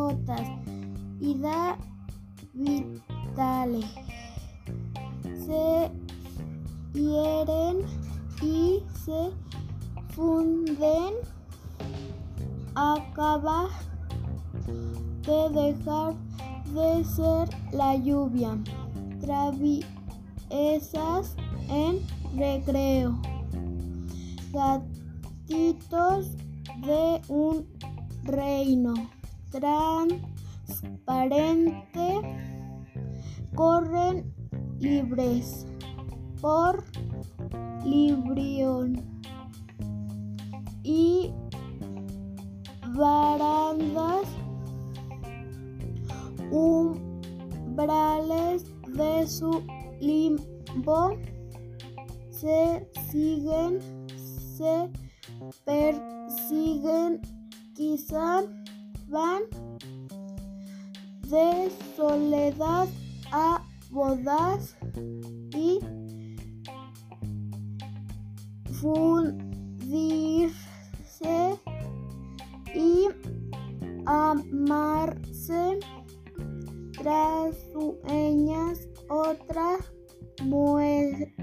gotas y da vitales. Se hieren y se funden. Acaba de dejar de ser la lluvia. Traviesas en recreo. Gatitos de un reino transparente corren libres por Librión. Y barandas umbrales de su limbo se siguen, se persiguen, quizá van de soledad a bodas y fundirse y amarse tras sueñas otra muerte.